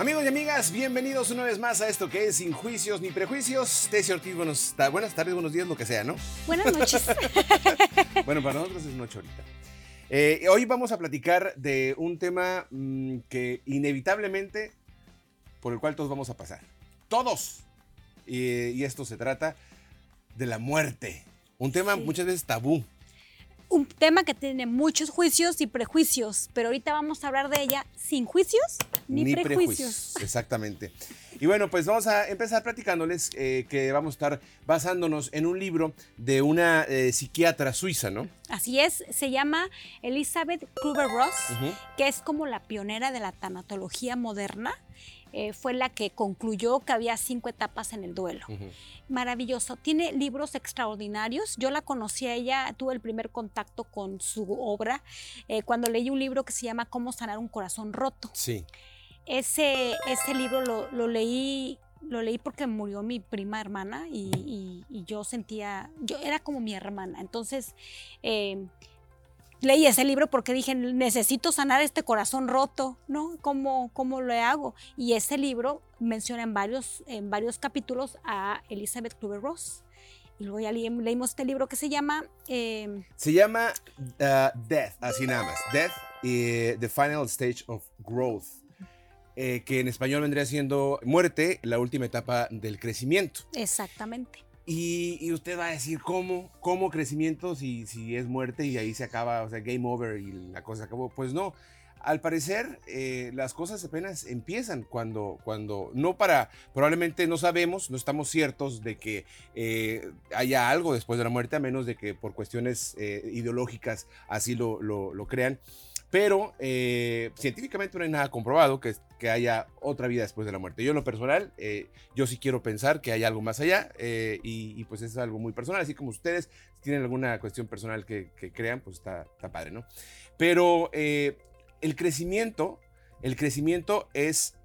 Amigos y amigas, bienvenidos una vez más a esto que es Sin Juicios ni Prejuicios. Tessy Ortiz, buenos, buenas tardes, buenos días, lo que sea, ¿no? Buenas noches. bueno, para nosotros es noche ahorita. Eh, hoy vamos a platicar de un tema mm, que inevitablemente por el cual todos vamos a pasar. Todos. y esto se trata de la muerte. Un tema muchas veces tabú un tema que tiene muchos juicios y prejuicios, pero ahorita vamos a hablar de ella sin juicios ni, prejuicios. Exactamente. Y bueno, pues vamos a empezar platicándoles eh, que vamos a estar basándonos en un libro de una eh, psiquiatra suiza, ¿no? Así es, se llama Elizabeth Kluber-Ross, que es como la pionera de la tanatología moderna. Eh, fue la que concluyó que había cinco etapas en el duelo. Maravilloso. Tiene libros extraordinarios. Yo la conocí a ella, tuve el primer contacto con su obra eh, cuando leí un libro que se llama Cómo sanar un corazón roto. Sí. Ese, ese libro lo, leí lo leí porque murió mi prima hermana y, yo sentía, yo era como mi hermana. Entonces, eh, leí ese libro porque dije, necesito sanar este corazón roto, ¿no? ¿Cómo, cómo lo hago? Y ese libro menciona en varios, en varios capítulos a Elizabeth Kluber-Ross. Y luego ya leímos este libro que se llama... Em, se llama uh, Death, así nada más. Death, y The Final Stage of Growth. Eh, que en español vendría siendo muerte, la última etapa del crecimiento. Exactamente. Y, usted va a decir, ¿cómo? ¿Cómo crecimiento si, si es muerte y ahí se acaba, o sea, game over y la cosa acabó? Pues no. Al parecer, eh, las cosas apenas empiezan cuando, cuando, no para, probablemente no sabemos, no estamos ciertos de que eh, haya algo después de la muerte, a menos de que por cuestiones eh, ideológicas así lo, lo, lo crean. Pero eh, científicamente no hay nada comprobado que, que, haya otra vida después de la muerte. Yo en lo personal, eh, yo sí quiero pensar que hay algo más allá eh, y, pues es algo muy personal. Así como ustedes tienen alguna cuestión personal que, crean, pues está, está, padre, ¿no? Pero el crecimiento, el crecimiento es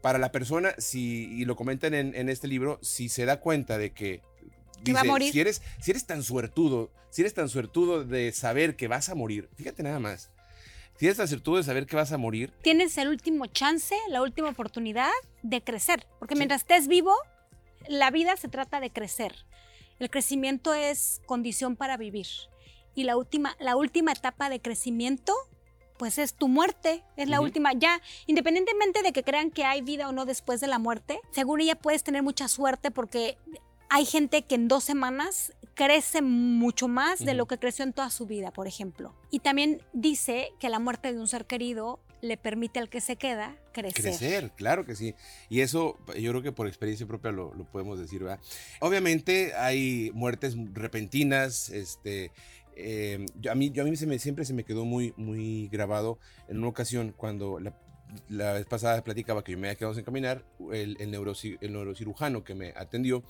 para la persona, si, y lo comentan en, en este libro, si se da cuenta de que Dice, morir. Si eres, si eres tan suertudo, si eres tan suertudo de saber que vas a morir, fíjate nada más. Tienes la certeza de saber que vas a morir. Tienes el último chance, la última oportunidad de crecer. Porque mientras estés vivo, la vida se trata de crecer. El crecimiento es condición para vivir. Y la última, la última etapa de crecimiento, pues es tu muerte. Es la última. Ya, independientemente de que crean que hay vida o no después de la muerte, según ella puedes tener mucha suerte porque hay gente que en dos semanas crece mucho más de lo que creció en toda su vida, por ejemplo. Y también dice que la muerte de un ser querido le permite al que se queda crecer. Crecer, claro que sí. Y eso yo creo que por experiencia propia lo, podemos decir, ¿verdad? Obviamente hay muertes repentinas, este... Eh, a mí, yo a mí se me, siempre se me quedó muy, muy grabado en una ocasión cuando la, la vez pasada platicaba que yo me había quedado sin caminar, el, el, el neurocirujano que me atendió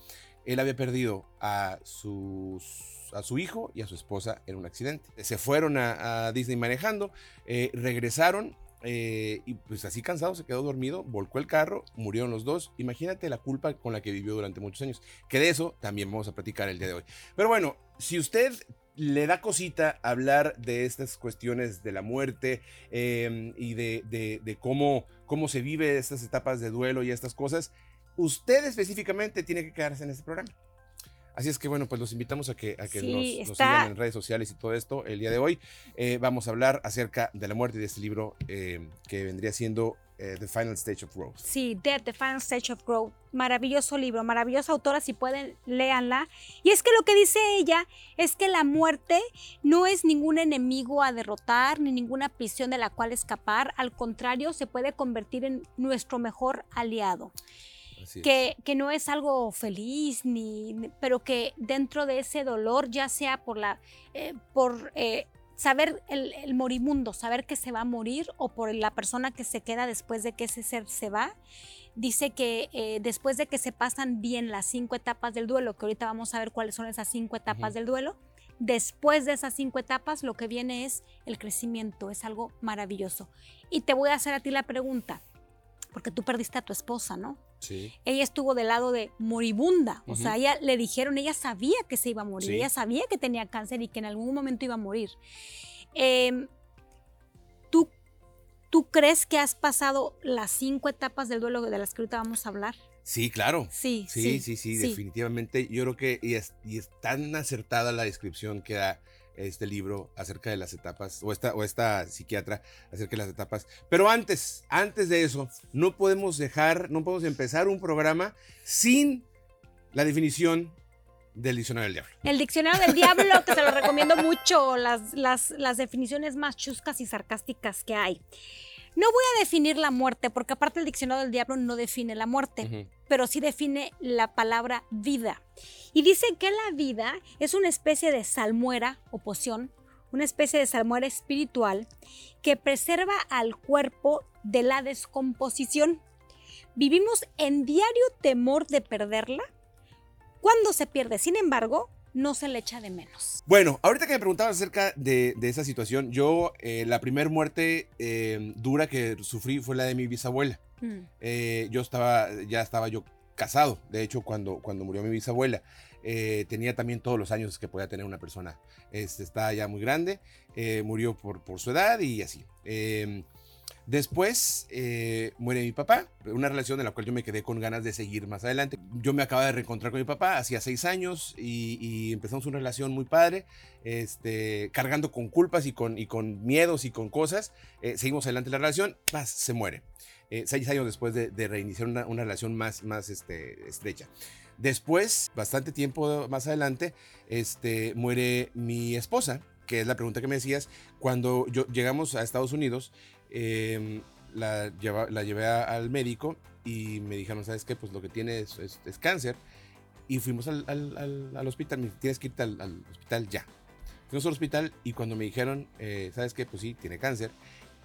él había perdido a, su hijo y a su esposa en un accidente. Se fueron a, Disney manejando, eh, regresaron eh, y pues así cansado se quedó dormido, volcó el carro, murieron los dos. Imagínate la culpa con la que vivió durante muchos años, que de eso también vamos a platicar el día de hoy. Pero bueno, si usted le da cosita hablar de estas cuestiones de la muerte em, y de, de, cómo, cómo se vive estas etapas de duelo y estas cosas, usted específicamente tiene que quedarse en este programa. Así es que bueno, pues los invitamos a que, a que nos, sigan en redes sociales y todo esto. El día de hoy eh, vamos a hablar acerca de la muerte de este libro eh, que vendría siendo eh, The Final Stage of Growth. Sí, Death, The Final Stage of Growth. Maravilloso libro, maravillosa autora, si pueden, léanla. Y es que lo que dice ella es que la muerte no es ningún enemigo a derrotar, ni ninguna prisión de la cual escapar. Al contrario, se puede convertir en nuestro mejor aliado que, que, no es algo feliz, ni, pero que dentro de ese dolor, ya sea por, la, eh, por eh, saber el, el, morimundo, saber que se va a morir o por la persona que se queda después de que ese ser se va, dice que eh, después de que se pasan bien las cinco etapas del duelo, que ahorita vamos a ver cuáles son esas cinco etapas del duelo, después de esas cinco etapas lo que viene es el crecimiento, es algo maravilloso. Y te voy a hacer a ti la pregunta, porque tú perdiste a tu esposa, ¿no? Sí. Ella estuvo del lado de moribunda, o sea, ella le dijeron, ella sabía que se iba a morir, ella sabía que tenía cáncer y que en algún momento iba a morir. Em, ¿Tú ¿Tú crees que has pasado las cinco etapas del duelo de las que ahorita vamos a hablar? Sí, claro. Sí, sí, sí, sí, definitivamente. Yo creo que y es, y es, tan acertada la descripción que da este libro acerca de las etapas, o esta, o esta psiquiatra acerca de las etapas. Pero antes, antes de eso, no podemos dejar, no podemos empezar un programa sin la definición del diccionario del diablo. El diccionario del diablo, que se lo recomiendo mucho, las, las, las definiciones más chuscas y sarcásticas que hay. No voy a definir la muerte, porque aparte el diccionario del diablo no define la muerte, pero sí define la palabra vida. Y dice que la vida es una especie de salmuera o poción, una especie de salmuera espiritual que preserva al cuerpo de la descomposición. Vivimos en diario temor de perderla. Cuando se pierde, sin embargo, no se le echa de menos. Bueno, ahorita que me preguntabas acerca de, esa situación, yo eh, la primera muerte eh, dura que sufrí fue la de mi bisabuela. Mm. Eh, yo estaba, ya estaba yo casado, de hecho, cuando, cuando murió mi bisabuela. tenía también todos los años que podía tener una persona. Este, está ya muy grande, murió por, por su edad y así. Después eh, muere mi papá, una relación en la cual yo me quedé con ganas de seguir más adelante. Yo me acababa de reencontrar con mi papá hacía seis años y, empezamos una relación muy padre, este, cargando con culpas y con, y con miedos y con cosas. Eh, seguimos adelante la relación, más se muere. Eh, seis años después de, reiniciar una, relación más, más este, estrecha. Después, bastante tiempo más adelante, este, muere mi esposa, que es la pregunta que me decías. Cuando yo, llegamos a Estados Unidos, Em, la, la, llevé al médico y me dijeron, ¿sabes qué? Pues lo que tiene es, cáncer. Y fuimos al, al, hospital, me tienes que irte al, hospital ya. Fuimos al hospital y cuando me dijeron, eh, ¿sabes qué? Pues sí, tiene cáncer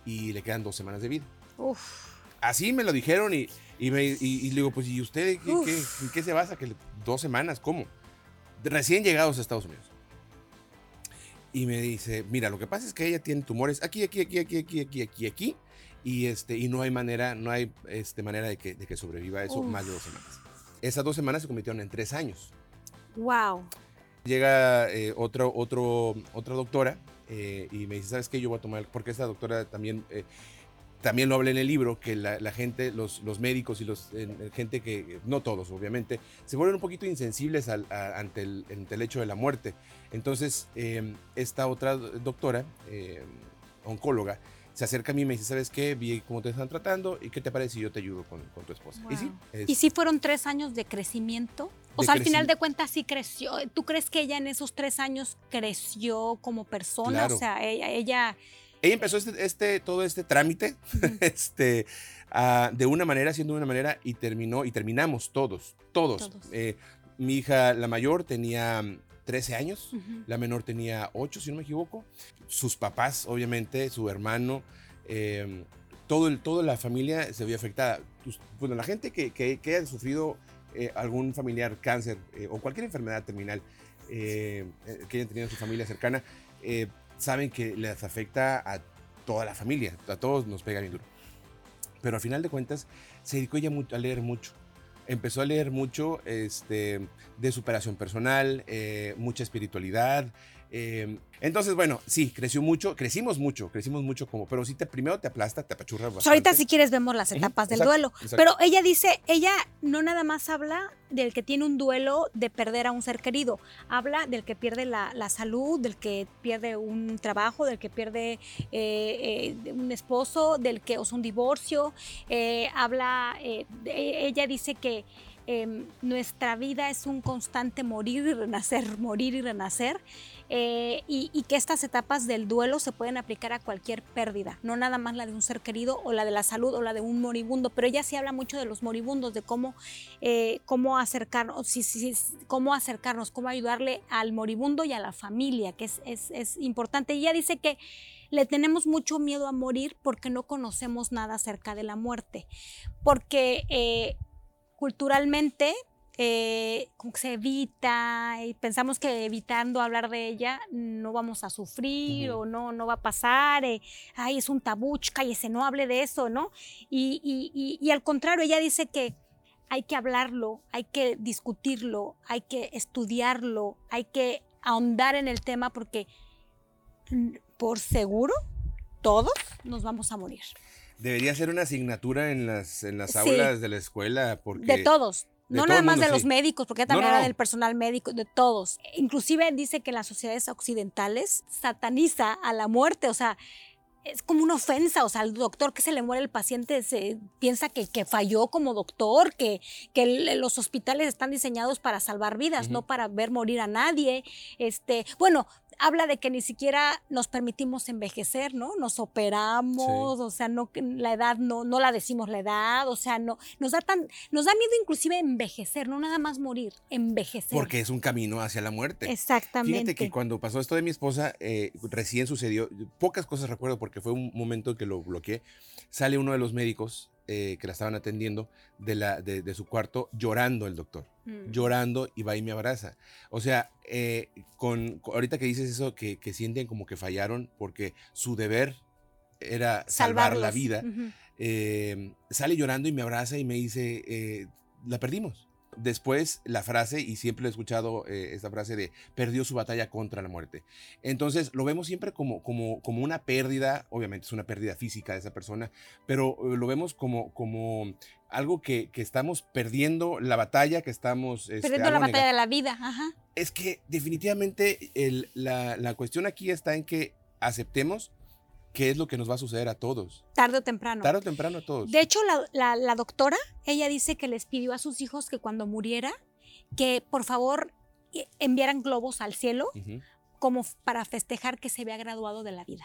y le quedan dos semanas de vida. Así me lo dijeron y, y, me, y, le digo, pues ¿y usted qué, qué, en qué se basa? que ¿Dos semanas? ¿Cómo? Recién llegados a Estados Unidos y me dice, mira, lo que pasa es que ella tiene tumores aquí, aquí, aquí, aquí, aquí, aquí, aquí, aquí, y, este, y no hay manera, no hay este, manera de que, de que sobreviva eso más de dos semanas. Esas dos semanas se convirtieron en tres años. Wow. Llega eh, otro, otro, otra doctora eh, y me dice, ¿sabes qué? Yo voy a tomar, porque esta doctora también eh, también lo habla en el libro, que la, gente, los, los, médicos y los gente que, no todos obviamente, se vuelven un poquito insensibles ante, el, hecho de la muerte. Entonces, em, esta otra doctora, em, oncóloga, se acerca a mí y me dice, ¿sabes qué? Vi cómo te están tratando y qué te parece si yo te ayudo con, tu esposa. Y sí. ¿Y si fueron tres años de crecimiento? O sea, al final de cuentas sí creció. ¿Tú crees que ella en esos tres años creció como persona? O sea, ella, ella ella empezó este, este, todo este trámite este, ah, de una manera, haciendo de una manera, y terminó, y terminamos todos, todos. Eh, mi hija, la mayor, tenía 13 años, la menor tenía 8, si no me equivoco. Sus papás, obviamente, su hermano, em, todo el, toda la familia se vio afectada. Pues, bueno, la gente que, que, que haya sufrido eh, algún familiar cáncer eh, o cualquier enfermedad terminal que hayan tenido en su familia cercana, saben que les afecta a toda la familia, a todos nos pega bien duro. Pero al final de cuentas se dedicó ella a leer mucho. Empezó a leer mucho este, de superación personal, eh, mucha espiritualidad, Em, entonces, bueno, sí, creció mucho, crecimos mucho, crecimos mucho como, pero sí te primero te aplasta, te apachurra pues ahorita si quieres vemos las etapas del duelo, pero ella dice, ella no nada más habla del que tiene un duelo de perder a un ser querido, habla del que pierde la, salud, del que pierde un trabajo, del que pierde eh, eh, un esposo, del que es un divorcio, eh, habla, ella dice que Em, nuestra vida es un constante morir y renacer, morir y renacer, eh, y, que estas etapas del duelo se pueden aplicar a cualquier pérdida, no nada más la de un ser querido o la de la salud o la de un moribundo, pero ella sí habla mucho de los moribundos, de cómo, eh, cómo acercarnos, cómo acercarnos, cómo ayudarle al moribundo y a la familia, que es, es, importante. ella dice que le tenemos mucho miedo a morir porque no conocemos nada acerca de la muerte, porque eh, culturalmente eh, como que se evita y pensamos que evitando hablar de ella no vamos a sufrir o no, no va a pasar, eh, ay, es un tabú, cállese, no hable de eso, ¿no? Y, y, al contrario, ella dice que hay que hablarlo, hay que discutirlo, hay que estudiarlo, hay que ahondar en el tema porque mm, por seguro todos nos vamos a morir. Debería ser una asignatura en las, en las aulas de la escuela. Porque de todos. no nada más de los médicos, porque también era del personal médico, de todos. Inclusive dice que en las sociedades occidentales sataniza a la muerte, o sea, es como una ofensa, o sea, al doctor que se le muere el paciente se piensa que, que falló como doctor, que, que los hospitales están diseñados para salvar vidas, no para ver morir a nadie. Este, bueno, habla de que ni siquiera nos permitimos envejecer, ¿no? Nos operamos, o sea, no la edad no no la decimos la edad, o sea, no nos da tan nos da miedo inclusive envejecer, no nada más morir, envejecer. Porque es un camino hacia la muerte. Exactamente. Fíjate que cuando pasó esto de mi esposa, eh, recién sucedió, pocas cosas recuerdo porque fue un momento que lo bloqueé. Sale uno de los médicos eh, que la estaban atendiendo de, la, de, su cuarto llorando el doctor, mm. llorando y va y me abraza. O sea, eh, con, ahorita que dices eso, que, sienten como que fallaron porque su deber era salvar la vida, eh, sale llorando y me abraza y me dice, la perdimos después la frase, y siempre he escuchado eh, esta frase de perdió su batalla contra la muerte. Entonces lo vemos siempre como, como, como una pérdida, obviamente es una pérdida física de esa persona, pero eh, lo vemos como, como algo que, estamos perdiendo la batalla, que estamos... Este, perdiendo la batalla de la vida, Es que definitivamente la, la cuestión aquí está en que aceptemos qué es lo que nos va a suceder a todos. Tarde o temprano. Tarde o temprano a todos. De hecho, la, doctora, ella dice que les pidió a sus hijos que cuando muriera, que por favor eh, enviaran globos al cielo como para festejar que se había graduado de la vida.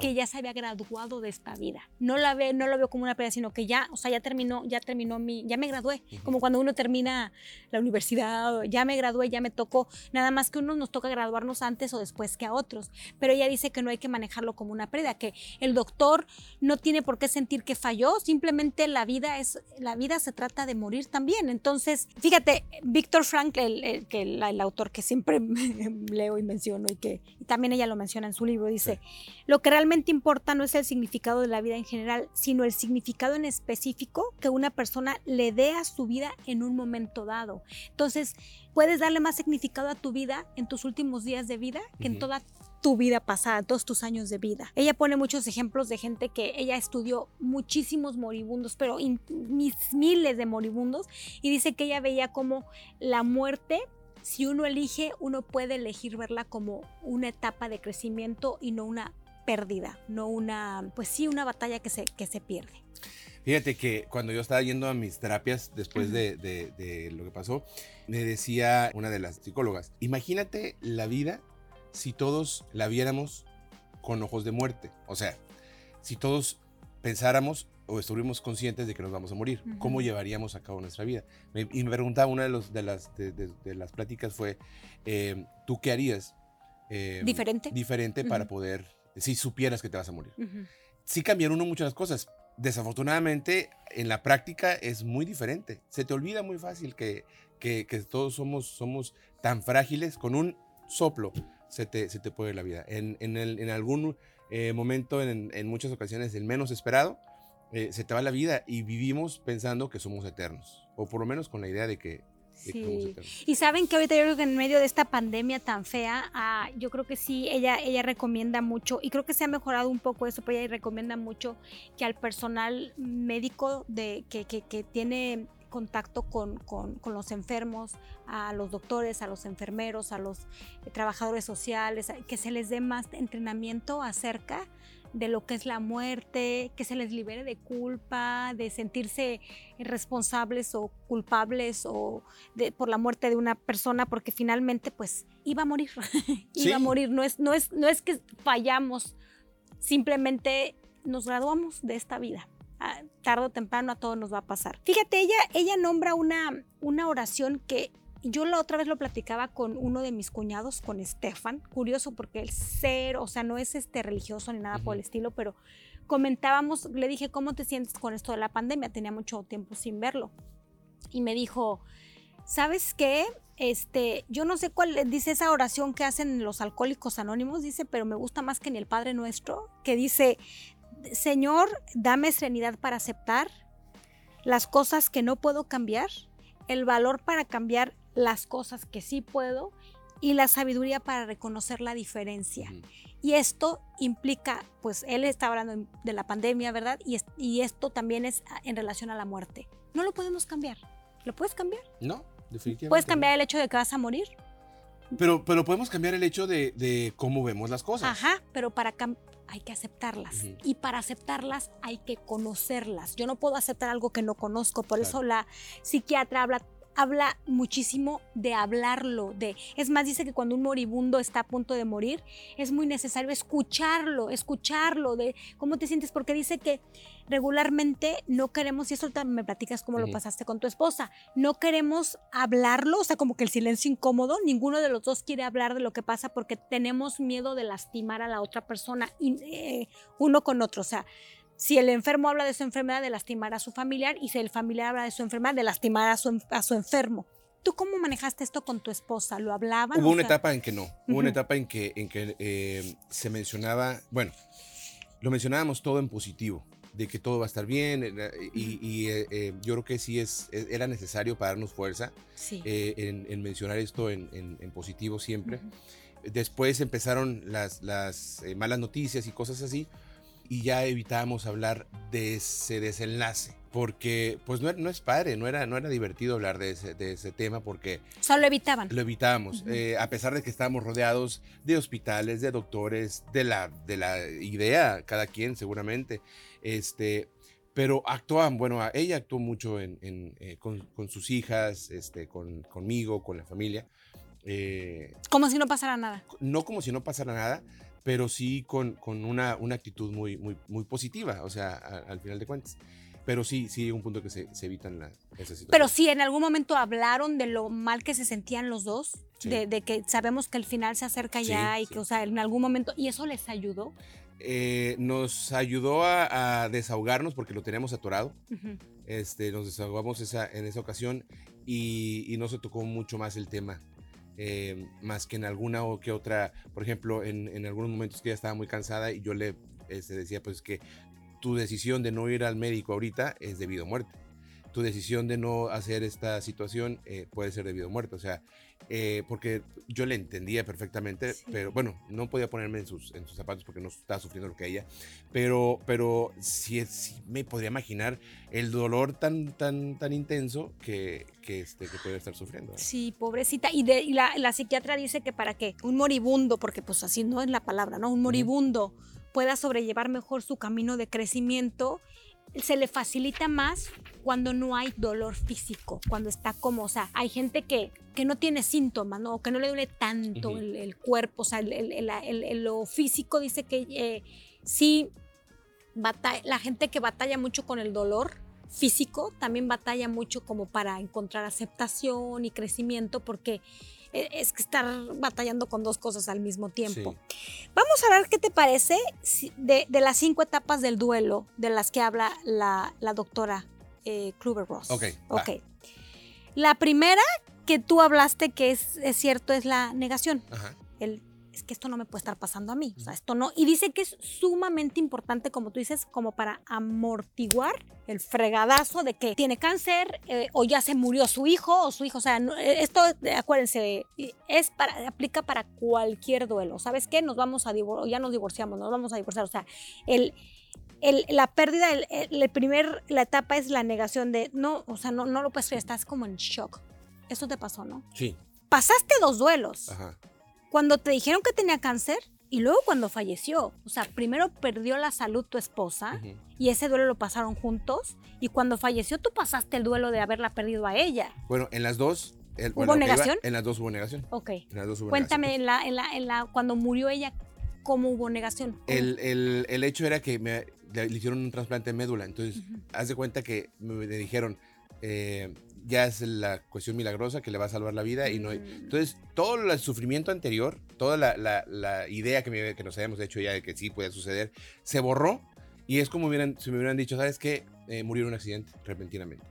Que ya se había graduado de esta vida. No la ve, no lo veo como una pérdida, sino que ya, o sea, ya terminó, ya terminó mi, ya me gradué. Como cuando uno termina la universidad, ya me gradué, ya me tocó. Nada más que uno nos toca graduarnos antes o después que a otros. Pero ella dice que no hay que manejarlo como una pérdida, que el doctor no tiene por qué sentir que falló, simplemente la vida es, la vida se trata de morir también. Entonces, fíjate, Víctor Frank, el, el, autor que siempre leo y menciono y que también ella lo menciona en su libro, dice, lo que realmente importa no es el significado de la vida en general, sino el significado en específico que una persona le dé a su vida en un momento dado. Entonces, puedes darle más significado a tu vida en tus últimos días de vida que en toda tu vida pasada, todos tus años de vida. Ella pone muchos ejemplos de gente que ella estudió muchísimos moribundos, pero miles de moribundos, y dice que ella veía como la muerte si uno elige, uno puede elegir verla como una etapa de crecimiento y no una pérdida, no una, pues sí, una batalla que se, que se pierde. Fíjate que cuando yo estaba yendo a mis terapias después de, de, lo que pasó, me decía una de las psicólogas, imagínate la vida si todos la viéramos con ojos de muerte. O sea, si todos pensáramos o estuviéramos conscientes de que nos vamos a morir, ¿cómo llevaríamos a cabo nuestra vida? y me preguntaba una de, los, de, las, de, las pláticas fue, eh, ¿tú qué harías? Eh, diferente. Diferente para poder si supieras que te vas a morir. Sí cambiaron uno muchas cosas. Desafortunadamente, en la práctica es muy diferente. Se te olvida muy fácil que, que, todos somos, somos tan frágiles. Con un soplo se te, se te puede la vida. En, en, el, en algún eh, momento, en, en, muchas ocasiones, el menos esperado, eh, se te va la vida y vivimos pensando que somos eternos. O por lo menos con la idea de que Sí. Y saben que ahorita yo creo que en medio de esta pandemia tan fea, ah, yo creo que sí, ella, ella recomienda mucho, y creo que se ha mejorado un poco eso, pero ella recomienda mucho que al personal médico de, que, que, que tiene contacto con, con, con, los enfermos, a los doctores, a los enfermeros, a los trabajadores sociales, que se les dé más entrenamiento acerca de lo que es la muerte, que se les libere de culpa, de sentirse responsables o culpables o de, por la muerte de una persona, porque finalmente pues iba a morir, iba a morir, no es, no, es, no es que fallamos, simplemente nos graduamos de esta vida. Ah, tarde o temprano a todos nos va a pasar. Fíjate, ella, ella nombra una, una oración que yo la otra vez lo platicaba con uno de mis cuñados, con Estefan, curioso porque el ser, o sea, no es este religioso ni nada por el estilo, pero comentábamos, le dije, ¿cómo te sientes con esto de la pandemia? Tenía mucho tiempo sin verlo. Y me dijo, ¿sabes qué? Este, yo no sé cuál dice esa oración que hacen los alcohólicos anónimos, dice, pero me gusta más que ni el Padre Nuestro, que dice, Señor, dame serenidad para aceptar las cosas que no puedo cambiar, el valor para cambiar las cosas que sí puedo y la sabiduría para reconocer la diferencia. Y esto implica, pues él está hablando de la pandemia, ¿verdad? Y, es- y esto también es ah, en relación a la muerte. No lo podemos cambiar. ¿Lo puedes cambiar? No, definitivamente. ¿Puedes no. cambiar el hecho de que vas a morir? Pero, pero podemos cambiar el hecho de, de cómo vemos las cosas. Ajá, pero para hay que aceptarlas. Y para aceptarlas hay que conocerlas. Yo no puedo aceptar algo que no conozco. Por Claro. eso la psiquiatra habla habla muchísimo de hablarlo, de es más dice que cuando un moribundo está a punto de morir es muy necesario escucharlo, escucharlo de cómo te sientes porque dice que regularmente no queremos y eso me platicas cómo lo pasaste con tu esposa, no queremos hablarlo, o sea, como que el silencio incómodo, ninguno de los dos quiere hablar de lo que pasa porque tenemos miedo de lastimar a la otra persona y, eh, uno con otro, o sea, si el enfermo habla de su enfermedad, de lastimar a su familiar, y si el familiar habla de su enfermedad, de lastimar a su, a su enfermo. ¿Tú cómo manejaste esto con tu esposa? ¿Lo hablaban? Hubo una sea, etapa en que no. Hubo una etapa en que, en que eh, se mencionaba, bueno, lo mencionábamos todo en positivo, de que todo va a estar bien. Y, y, eh, eh, yo creo que sí es, era necesario para darnos fuerza Sí. en, en mencionar esto en, en- en positivo siempre. Después empezaron las, las malas noticias y cosas así, y ya evitábamos hablar de ese desenlace. Porque, pues, no, no es padre, no era, no era divertido hablar de ese, de ese tema, porque O sea, lo evitaban. lo evitábamos, Ujú. eh, a pesar de que estábamos rodeados de hospitales, de doctores, de la, de la idea, cada quien seguramente, este, pero actuaban, bueno, ella actuó mucho en, en, eh, con, con sus hijas, este, con, conmigo, con la familia, eh, Como si no pasara nada. no como si no pasara nada, pero sí con, con una, una actitud muy, muy, muy positiva, o sea, a- al final de cuentas. Pero sí, sí, un punto que se, se evitan la, esas situaciones. Pero sí, en algún momento hablaron de lo mal que se sentían los dos, Sí. de, de que sabemos que el final se acerca Sí, ya y sí. que, o sea, en algún momento, y eso les ayudó. Eh, nos ayudó a, a desahogarnos porque lo teníamos atorado. Ujú. Este, nos desahogamos esa, en esa ocasión y, y no se tocó mucho más el tema. Eh, más que en alguna o que otra, por ejemplo, en, en algunos momentos que ella estaba muy cansada y yo le este, decía pues que tu decisión de no ir al médico ahorita es debido a muerte. Tu decisión de no hacer esta situación eh, puede ser debido a muerte. O sea, eh, porque yo le entendía perfectamente, Sí. pero bueno, no podía ponerme en sus, en sus zapatos porque no estaba sufriendo lo que ella, pero, pero sí, sí me podría imaginar el dolor tan, tan, tan intenso que, que, este, que estar sufriendo. ¿eh? Sí, pobrecita. Y, de, y la, la psiquiatra dice que para que un moribundo, porque pues así no es la palabra, ¿no? Un moribundo pueda sobrellevar mejor su camino de crecimiento, se le facilita más cuando no hay dolor físico, cuando está como, o sea, hay gente que, que no tiene síntomas, ¿no? O que no le duele tanto el, el cuerpo, o sea, el- lo físico dice que eh, sí, la gente que batalla mucho con el dolor físico también batalla mucho como para encontrar aceptación y crecimiento porque es que estar batallando con dos cosas al mismo tiempo. Sí. Vamos a ver qué te parece de, de las cinco etapas del duelo de las que habla la, la doctora eh, Kluber-Ross. Ok, va. Ok. La primera que tú hablaste que es, es cierto es la negación. Ajá. El, es que esto no me puede estar pasando a mí. O sea, esto no. Y dice que es sumamente importante, como tú dices, como para amortiguar el fregadazo de que tiene cáncer eh, o ya se murió su hijo o su hijo. O sea, no- eh, esto, eh, acuérdense, es para, aplica para cualquier duelo. ¿Sabes qué? Nos vamos a divorciar, ya nos divorciamos, nos vamos a divorciar. O sea, el, el- la pérdida, el, el- el primer, la etapa es la negación de, no, o sea, no, no lo puedes creer, estás como en shock. Eso te pasó, ¿no? Sí. Pasaste dos duelos Ajá. Cuando te dijeron que tenía cáncer y luego cuando falleció. O sea, primero perdió la salud tu esposa y ese duelo lo pasaron juntos y cuando falleció tú pasaste el duelo de haberla perdido a ella. Bueno, en las dos. el- ¿Hubo bueno, que iba- negación? en las dos hubo negación. Ok. En las dos hubo Cuéntame negación. en la, en la, en la, cuando murió ella, ¿cómo hubo negación? ¿Cómo? El, el, el hecho era que me, le hicieron un trasplante de médula. Entonces, haz de cuenta que me, me dijeron, eh, ya es la cuestión milagrosa que le va a salvar la vida y no hay- Mm. Entonces, todo el sufrimiento anterior, toda la, la- la idea que, me- que nos habíamos hecho ya de que sí podía suceder, se borró y es como hubieran, si me hubieran dicho, ¿sabes qué? Eh, murió en un accidente repentinamente.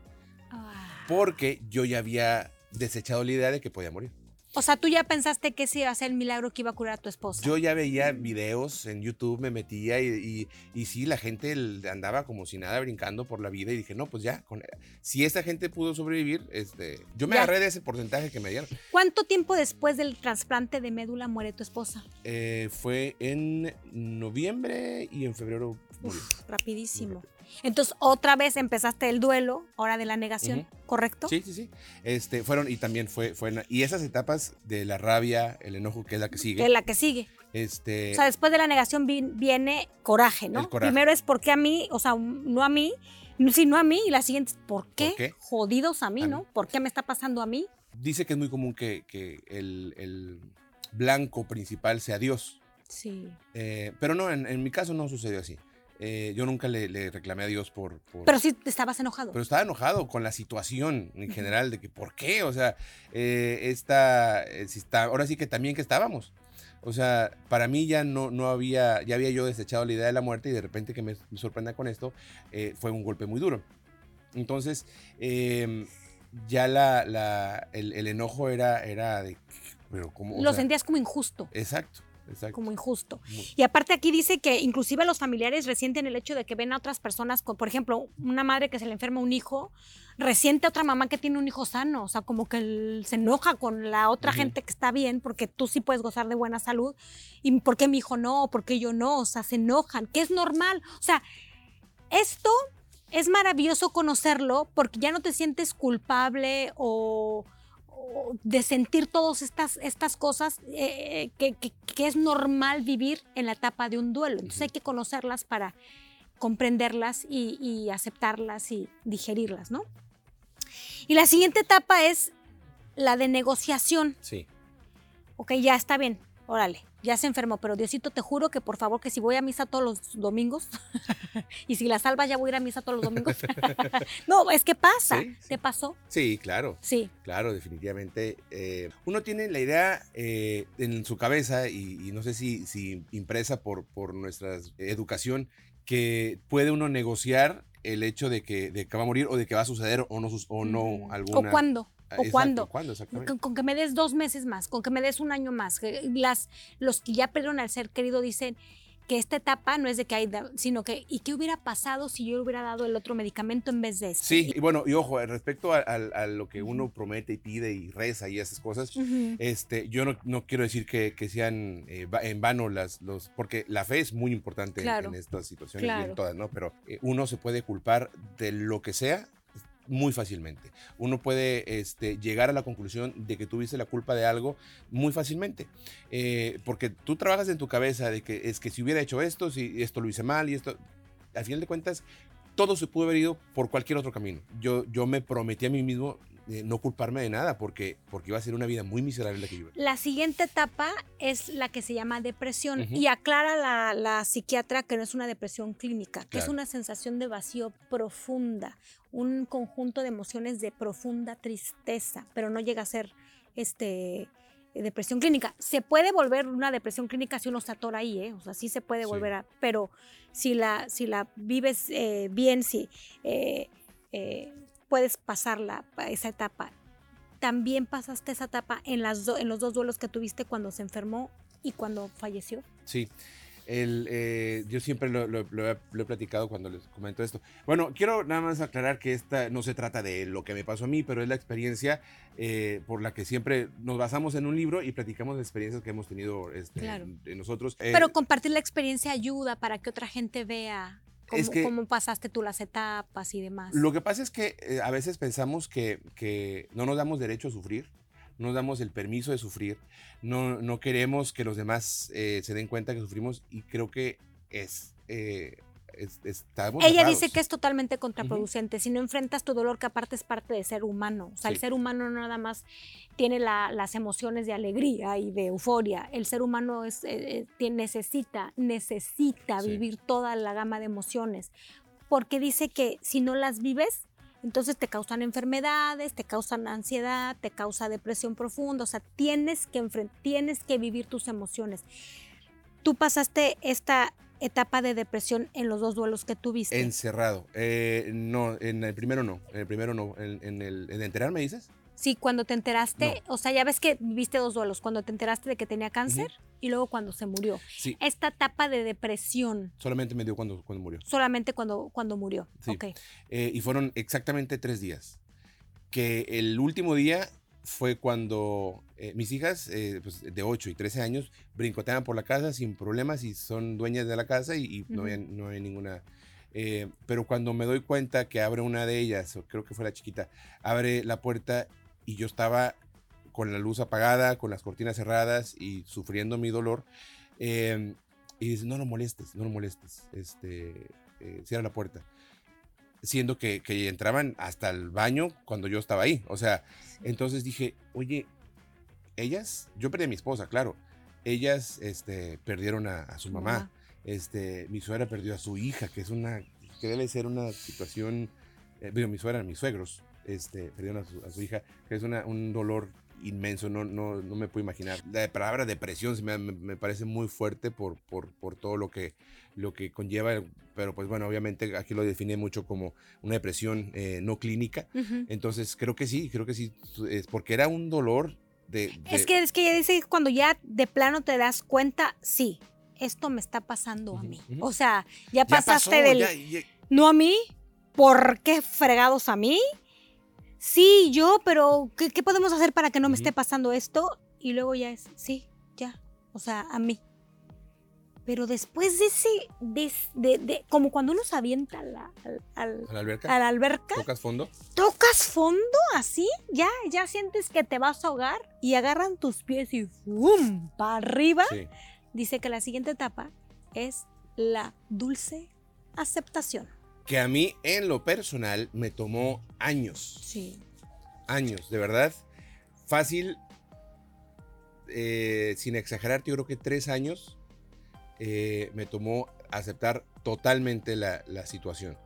Ah. Porque yo ya había desechado la idea de que podía morir. O sea, tú ya pensaste que ese iba a ser el milagro que iba a curar a tu esposa. Yo ya veía videos en YouTube, me metía y, y, y sí, la gente andaba como si nada brincando por la vida y dije, no, pues ya, con- si esta gente pudo sobrevivir, este, yo me Ya. agarré de ese porcentaje que me dieron. ¿Cuánto tiempo después del trasplante de médula muere tu esposa? Eh, fue en noviembre y en febrero murió. Uf, rapidísimo. Entonces, otra vez empezaste el duelo, ahora de la negación. ¿correcto? Sí, sí, sí. Este, fueron, y también fue, fue, y esas etapas de la rabia, el enojo, que es la que sigue, Que es la que sigue. este, O sea, después de la negación vi- viene coraje, ¿no? El coraje. Primero es por qué a mí, o sea, no a mí, sino a mí, y la siguiente es ¿por qué? qué? Jodidos a mí, A ¿no? mí. ¿Por qué me está pasando a mí? dice que es muy común que, que el, el blanco principal sea Dios. Sí. Eh, pero no, en, en mi caso no sucedió así. Eh, yo nunca le, le reclamé a Dios por... por- Pero sí estabas enojado. pero estaba enojado con la situación en general de que por qué, o sea, eh, esta, eh, si está, ahora sí que también que estábamos. O sea, para mí ya no, no había, ya había yo desechado la idea de la muerte y de repente que me, me sorprenda con esto, eh, fue un golpe muy duro. Entonces, eh, ya la, la- el, el enojo era, era de, pero como... Lo sentías como injusto, Exacto, exacto. como injusto. Muy- Y aparte aquí dice que inclusive los familiares resienten el hecho de que ven a otras personas, con, por ejemplo, una madre que se le enferma un hijo, resiente a otra mamá que tiene un hijo sano, o sea, como que él se enoja con la otra gente que está bien, porque tú sí puedes gozar de buena salud, y por qué mi hijo no, por qué yo no, o sea, se enojan, que es normal, o sea, esto es maravilloso conocerlo porque ya no te sientes culpable o de sentir todas estas, estas cosas eh, que, que- que es normal vivir en la etapa de un duelo. Entonces hay que conocerlas para comprenderlas y, y aceptarlas y digerirlas, ¿no? Y la siguiente etapa es la de negociación. Sí. Ok, ya está bien, órale, ya se enfermó, pero Diosito, te juro que por favor que si voy a misa todos los domingos y si la salva ya voy a ir a misa todos los domingos. no, es que pasa, Sí, sí. ¿te pasó? Sí, claro. Sí, Claro, definitivamente. Eh, uno tiene la idea eh, en su cabeza y, y no sé si, si impresa por, por nuestra educación que puede uno negociar el hecho de que, de que va a morir o de que va a suceder o no, o no alguna... ¿O cuándo? ¿O Exacto, cuándo? ¿Cuándo? Con, con que me des dos meses más, con que me des un año más. Las, los que ya perdieron al ser querido dicen que esta etapa no es de que hay, sino que, ¿y qué hubiera pasado si yo hubiera dado el otro medicamento en vez de este? Sí, y bueno, y ojo, eh, respecto a, a- a lo que uno promete y pide y reza y esas cosas, este, yo no, no quiero decir que, que sean eh, en vano las, los, porque la fe es muy importante en- Claro, en, estas situaciones y en todas, ¿no? Pero eh, uno se puede culpar de lo que sea muy fácilmente. Uno puede este, llegar a la conclusión de que tuviste la culpa de algo muy fácilmente. Eh, porque tú trabajas en tu cabeza de que es que si hubiera hecho esto, si esto lo hice mal y esto, al final de cuentas, todo se pudo haber ido por cualquier otro camino. Yo, yo me prometí a mí mismo eh, no culparme de nada porque, porque iba a ser una vida muy miserable la que yo iba. La siguiente etapa es la que se llama depresión y aclara la, la psiquiatra que no es una depresión clínica, que es una sensación de vacío profunda, un conjunto de emociones de profunda tristeza, pero no llega a ser este depresión clínica. Se puede volver una depresión clínica si uno se atora ahí, ¿eh? o sea, sí se puede Sí. volver a, pero si la, si la vives eh, bien, si eh, eh, puedes pasarla, pa- esa etapa también pasaste esa etapa en, las do- en los dos duelos que tuviste cuando se enfermó y cuando falleció. Sí. El, eh, yo siempre lo, lo- lo he, lo he platicado cuando les comento esto. Bueno, quiero nada más aclarar que esta no se trata de lo que me pasó a mí, pero es la experiencia eh, por la que siempre nos basamos en un libro y platicamos de experiencias que hemos tenido este, Claro. de nosotros. Eh, Pero compartir la experiencia ayuda para que otra gente vea cómo, Es que- cómo pasaste tú las etapas y demás. Lo que pasa es que eh, a veces pensamos que, que no nos damos derecho a sufrir, no nos damos el permiso de sufrir, no, no queremos que los demás eh, se den cuenta que sufrimos y creo que es... eh, es- estamos Ella dice que es totalmente contraproducente. Si no enfrentas tu dolor, que aparte es parte de ser humano. O sea, el Sí. ser humano no nada más tiene la- las emociones de alegría y de euforia. El ser humano es, eh, eh, necesita, necesita Sí. vivir toda la gama de emociones. Porque dice que si no las vives, entonces te causan enfermedades, te causan ansiedad, te causa depresión profunda. O sea, tienes que, tienes que vivir tus emociones. Tú pasaste esta etapa de depresión en los dos duelos que tuviste. Encerrado. Eh, no, en el primero no. En el primero no. En, en el, en enterarme, dices. Sí, cuando te enteraste, No. o sea, ya ves que viviste dos duelos, cuando te enteraste de que tenía cáncer y luego cuando se murió. Sí, Esta etapa de depresión, solamente me dio cuando, cuando murió. solamente cuando, cuando murió. Sí. Ok. Eh, y fueron exactamente tres días. Que el último día fue cuando eh, mis hijas, eh, pues, de 8 y 13 años, brincoteaban por la casa sin problemas y son dueñas de la casa y, y no, había ninguna... eh, pero cuando me doy cuenta que abre una de ellas, o creo que fue la chiquita, abre la puerta y yo estaba con la luz apagada, con las cortinas cerradas y sufriendo mi dolor. eh, y dice, no lo molestes, no lo molestes, este, cierra la puerta siendo que, que entraban hasta el baño cuando yo estaba ahí. O sea, entonces dije, oye, ellas, yo perdí a mi esposa, claro. Ellas este, perdieron a, a su mamá. Este, mi suegra perdió a su hija, que es una, que debe ser una situación, eh, digo, mi suegra, mis suegros, este, perdieron a su, a su hija, que es una, un dolor inmenso, no, no, no me puedo imaginar. La palabra depresión se me, me- parece muy fuerte por, por, por todo lo que, lo que conlleva, pero pues bueno, obviamente aquí lo define mucho como una depresión eh, no clínica. Ujú. Entonces creo que sí, creo que sí, es porque era un dolor de... Es que es que ella dice que cuando ya de plano te das cuenta, sí, esto me está pasando a mí. O sea, ya ya pasaste pasó, del ya- ya- no a mí, ¿por qué fregados a mí? Sí, yo, pero ¿qué, qué podemos hacer para que no me esté pasando esto? Y luego ya es, sí, ya, o sea, a mí. Pero después de ese, de, de- de- como cuando uno se avienta a la, al- al- a la alberca, a la alberca, tocas fondo. tocas fondo así, ya, ya sientes que te vas a ahogar y agarran tus pies y ¡fum! para arriba. Sí. Dice que la siguiente etapa es la dulce aceptación. que a mí en lo personal me tomó años, Sí. años, de verdad. Fácil, eh, sin exagerarte, yo creo que tres años eh, me tomó aceptar totalmente la, la situación.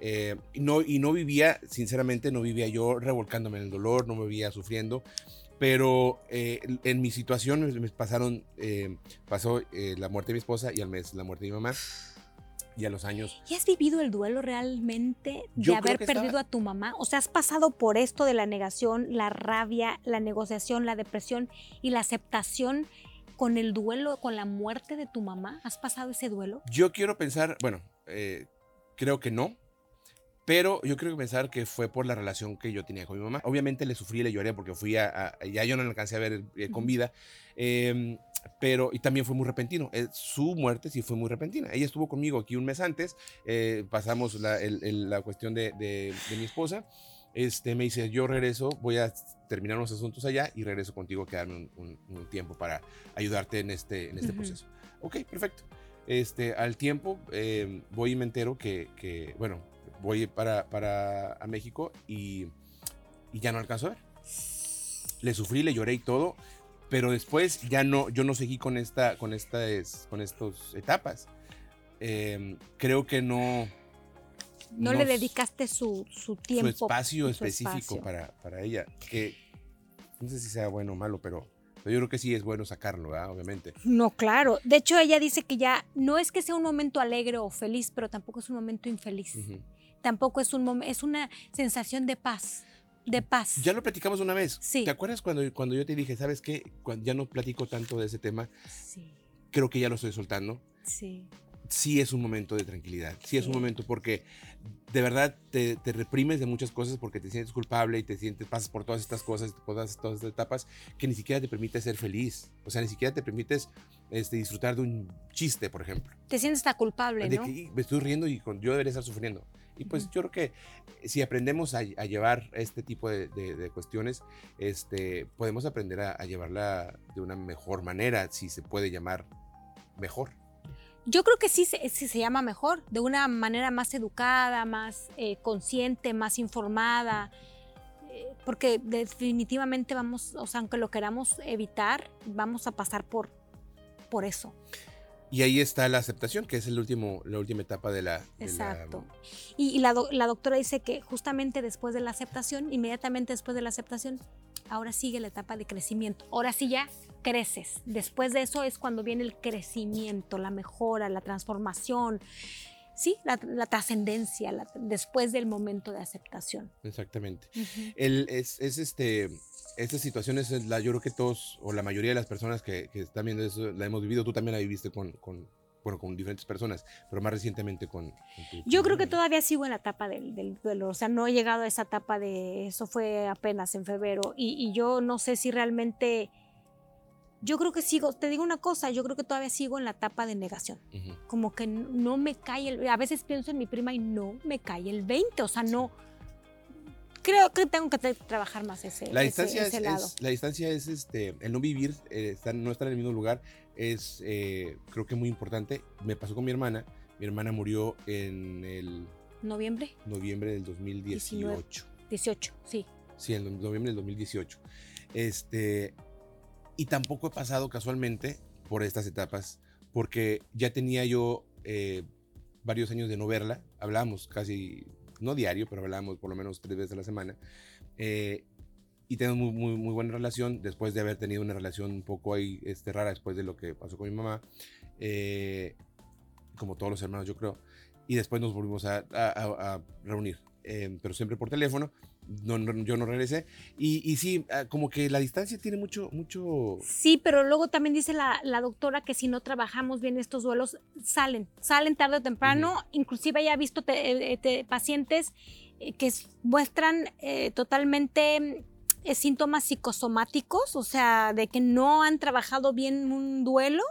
Eh, y, no, y no vivía, sinceramente, no vivía yo revolcándome en el dolor, no me vivía sufriendo, pero eh, en mi situación me, me pasaron, pasó la muerte de mi esposa y al mes la muerte de mi mamá. Y a los años ¿Y has vivido el duelo realmente de Yo haber perdido estaba- a tu mamá? O sea, has pasado por esto de la negación, la rabia, la negociación, la depresión y la aceptación con el duelo, con la muerte de tu mamá. ¿Has pasado ese duelo? Yo quiero pensar, bueno, eh, creo que no, pero yo creo que pensar que fue por la relación que yo tenía con mi mamá. Obviamente le sufrí, le lloré porque fui a, a- ya yo no la alcancé a ver eh, con vida, eh, pero y también fue muy repentino. Eh, su muerte sí fue muy repentina. Ella estuvo conmigo aquí un mes antes, eh, pasamos la, el- el- la cuestión de, de- de mi esposa. Este, me dice, yo regreso, voy a terminar unos asuntos allá y regreso contigo a quedarme un, un- un tiempo para ayudarte en este, en este Ujú. proceso. Ok, perfecto. Este, al tiempo eh, voy y me entero que, que, bueno, voy para, para a México y, y ya no alcanzo a ver. Le sufrí, le lloré y todo, pero después ya no, yo no seguí con esta, con estas, con estas etapas. Eh, creo que no. No, le dedicaste su, su tiempo. su espacio su específico espacio. Para, para ella. Que no sé si sea bueno o malo, pero, yo creo que sí es bueno sacarlo, ¿verdad? obviamente. No, claro. De hecho, ella dice que ya no es que sea un momento alegre o feliz, pero tampoco es un momento infeliz. Tampoco es un es una sensación de paz. De paz. Ya lo platicamos una vez. Sí. ¿Te acuerdas cuando, cuando yo te dije, sabes qué? Cuando ya no platico tanto de ese tema, Sí, creo que ya lo estoy soltando. sí. Sí es un momento de tranquilidad. Sí, es un momento porque de verdad te, te reprimes de muchas cosas porque te sientes culpable y te sientes, pasas por todas estas cosas, todas, todas estas etapas que ni siquiera te permite ser feliz. O sea, ni siquiera te permites este, disfrutar de un chiste, por ejemplo. Te sientes culpable, de ¿no? que "Y, me estoy riendo y con- yo debería estar sufriendo. Y pues Ujú. yo creo que si aprendemos a, a llevar este tipo de, de- de cuestiones, este, podemos aprender a, a llevarla de una mejor manera, si se puede llamar mejor. Yo creo que sí se, sí se llama mejor, de una manera más educada, más eh, consciente, más informada, eh, porque definitivamente vamos, o sea, aunque lo queramos evitar, vamos a pasar por, por eso. Y ahí está la aceptación, que es el último, la última etapa de la... de la- Exacto. Y, y la, do- la doctora dice que justamente después de la aceptación, inmediatamente después de la aceptación, ahora sigue la etapa de crecimiento. Ahora sí ya creces. Después de eso es cuando viene el crecimiento, la mejora, la transformación. sí, la, la trascendencia después del momento de aceptación. Exactamente. Ujú. El, es, es este, estas situaciones, es la, yo creo que todos, o la mayoría de las personas que, que están viendo eso, la hemos vivido. Tú también la viviste con, con, bueno, con diferentes personas, pero más recientemente con, con tu- Yo tu creo que todavía sigo en la etapa del, del duelo, o sea, no he llegado a esa etapa de eso fue apenas en febrero y, y yo no sé si realmente, yo creo que sigo, te digo una cosa, yo creo que todavía sigo en la etapa de negación, Ujú. como que n- no me cae el, a veces pienso en mi prima y no me cae el 20, o sea, no, creo que tengo que tra- trabajar más ese, La ese- distancia, ese es, lado. es- la distancia es este, el no vivir, eh, estar- no estar en el mismo lugar, es eh, creo que muy importante. Me pasó con mi hermana. Mi hermana murió en el Noviembre noviembre del 2018. 18, sí. Sí, en noviembre del 2018. Este, y tampoco he pasado casualmente por estas etapas, porque ya tenía yo eh, varios años de no verla. Hablábamos casi, no diario, pero hablábamos por lo menos tres veces a la semana. Eh, y tenemos muy, muy, muy buena relación después de haber tenido una relación un poco ahí este, rara después de lo que pasó con mi mamá. eh, como todos los hermanos, yo creo. Y después nos volvimos a, a- a- a reunir, eh, pero siempre por teléfono. No, no- yo no regresé. Y, y sí, ah, como que la distancia tiene mucho, mucho... Sí, pero luego también dice la, la doctora que si no trabajamos bien estos duelos, salen, salen tarde o temprano. Inclusive ya he visto te- eh, te- pacientes eh, que muestran eh, totalmente eh, síntomas psicosomáticos, o sea, de que no han trabajado bien un duelo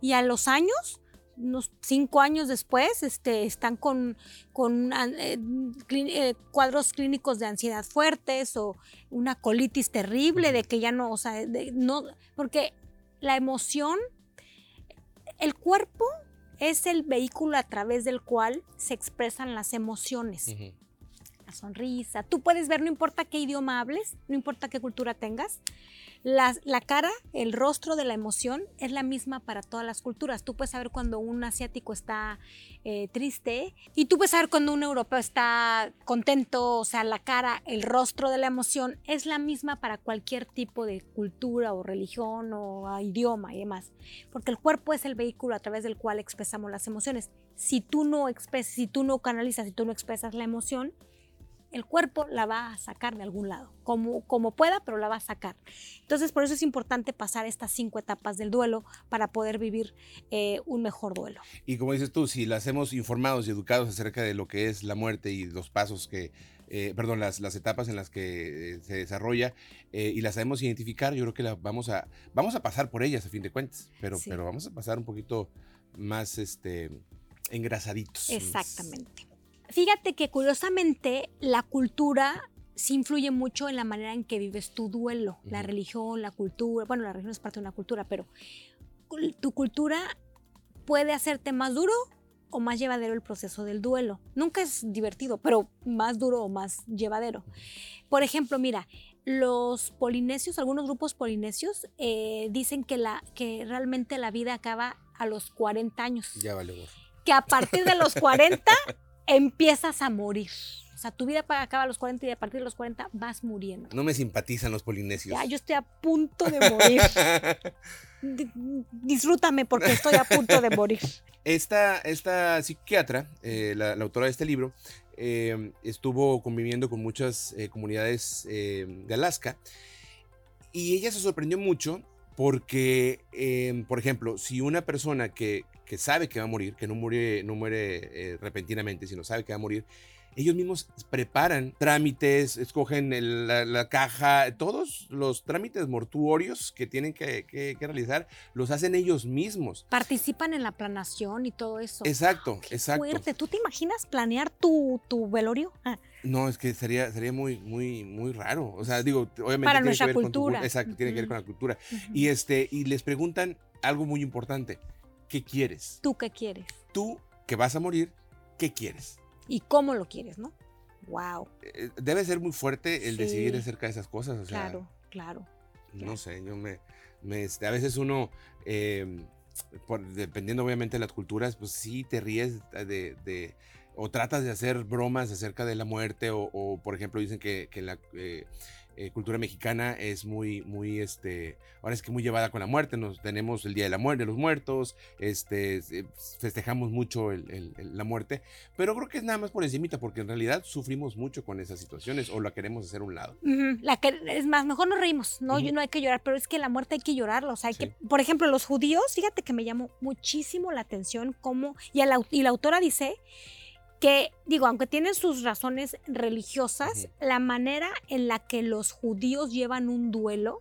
y a los años unos cinco años después este, están con, con an- eh, eh, cuadros clínicos de ansiedad fuertes o una colitis terrible de que ya no, o sea, de- no, porque la emoción, el cuerpo es el vehículo a través del cual se expresan las emociones. Sonrisa, tú puedes ver, no importa qué idioma hables, no importa qué cultura tengas, la, la cara, el rostro de la emoción es la misma para todas las culturas. Tú puedes saber cuando un asiático está eh, triste y tú puedes saber cuando un europeo está contento, o sea, la cara, el rostro de la emoción es la misma para cualquier tipo de cultura o religión o ah, idioma y demás. Porque el cuerpo es el vehículo a través del cual expresamos las emociones. Si tú no expresas, si tú no canalizas, si tú no expresas la emoción, el cuerpo la va a sacar de algún lado, como, como pueda, pero la va a sacar. Entonces, por eso es importante pasar estas cinco etapas del duelo para poder vivir eh, un mejor duelo. Y como dices tú, si las hemos informados y educados acerca de lo que es la muerte y los pasos que, eh, perdón, las, las etapas en las que eh, se desarrolla y las sabemos identificar, yo creo que la vamos a, vamos a pasar por ellas a fin de cuentas, pero, Sí. pero vamos a pasar un poquito más este, engrasaditos. Exactamente. Fíjate que curiosamente la cultura sí influye mucho en la manera en que vives tu duelo. La religión, la cultura, bueno, la religión es parte de una cultura, pero tu cultura puede hacerte más duro o más llevadero el proceso del duelo. Nunca es divertido, pero más duro o más llevadero. Por ejemplo, mira, los polinesios, algunos grupos polinesios eh, dicen que, la, que realmente la vida acaba a los 40 años Ya vale, gorro. que a partir de los 40 empiezas a morir. O sea, tu vida acaba a los 40 y a partir de los 40 vas muriendo. No me simpatizan los polinesios. Ya, yo estoy a punto de morir. Di- Disfrútame porque estoy a punto de morir. Esta, esta psiquiatra, eh, la, la autora de este libro, eh, estuvo conviviendo con muchas eh, comunidades de Alaska y ella se sorprendió mucho porque, por ejemplo, si una persona que, que sabe que va a morir, que no muere, no muere eh, repentinamente, sino sabe que va a morir, ellos mismos preparan trámites, escogen el- la, la caja, todos los trámites mortuorios que tienen que, que- que realizar, los hacen ellos mismos. Participan en la planación y todo eso. Exacto, Qué exacto. fuerte. ¿Tú te imaginas planear tu, tu velorio? Ah, No, es que sería, sería muy, muy, muy raro. O sea, digo, obviamente. Para tiene nuestra que ver con tu cultura. exacto, tiene que ver con la cultura. ujú. Y este, y les preguntan algo muy importante. ¿Qué quieres? ¿Tú qué quieres? Tú, que vas a morir, ¿qué quieres? ¿Y cómo lo quieres, no? Wow, Eh, Debe ser muy fuerte el Sí. decidir acerca de esas cosas. O sea, claro, claro. no sé, yo me, me, este, a veces uno, eh, por- dependiendo obviamente de las culturas, pues sí te ríes de, de, o tratas de hacer bromas acerca de la muerte, o, por ejemplo dicen que, que la, eh, eh, cultura mexicana es muy, muy, este, ahora es que muy llevada con la muerte. Nos tenemos el Día de la Muerte, de los Muertos, este, festejamos mucho la muerte, pero creo que es nada más por encimita, porque en realidad sufrimos mucho con esas situaciones o la queremos hacer a un lado. la que, es más, mejor nos reímos, no, no hay que llorar, pero es que la muerte hay que llorarlo, o sea, hay que, por ejemplo, los judíos, fíjate que me llamó muchísimo la atención cómo, y, y la autora dice que digo, aunque tienen sus razones religiosas, la manera en la que los judíos llevan un duelo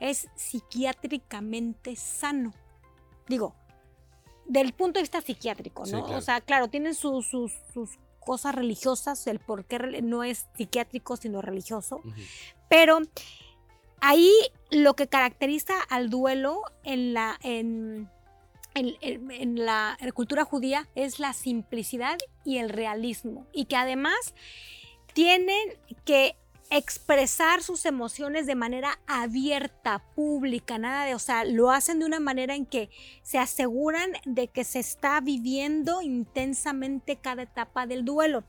es psiquiátricamente sano. Digo, del punto de vista psiquiátrico, ¿no? O sea, claro, tienen sus, sus, cosas religiosas, el por qué no es psiquiátrico, sino religioso, pero ahí lo que caracteriza al duelo en la... En, en, la cultura judía es la simplicidad y el realismo y que además tienen que expresar sus emociones de manera abierta, pública, nada de, o sea, lo hacen de una manera en que se aseguran de que se está viviendo intensamente cada etapa del duelo.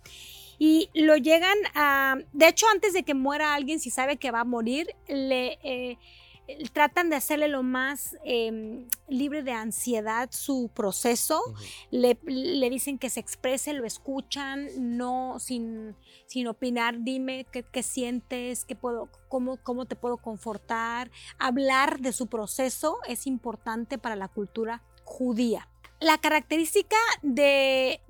Y lo llegan a, de hecho, antes de que muera alguien, si sabe que va a morir, le... Eh, tratan de hacerle lo más em, libre de ansiedad su proceso, le, dicen que se exprese, lo escuchan, no sin, sin opinar, dime qué, sientes, qué puedo, cómo, cómo te puedo confortar. Hablar de su proceso es importante para la cultura judía. La característica de,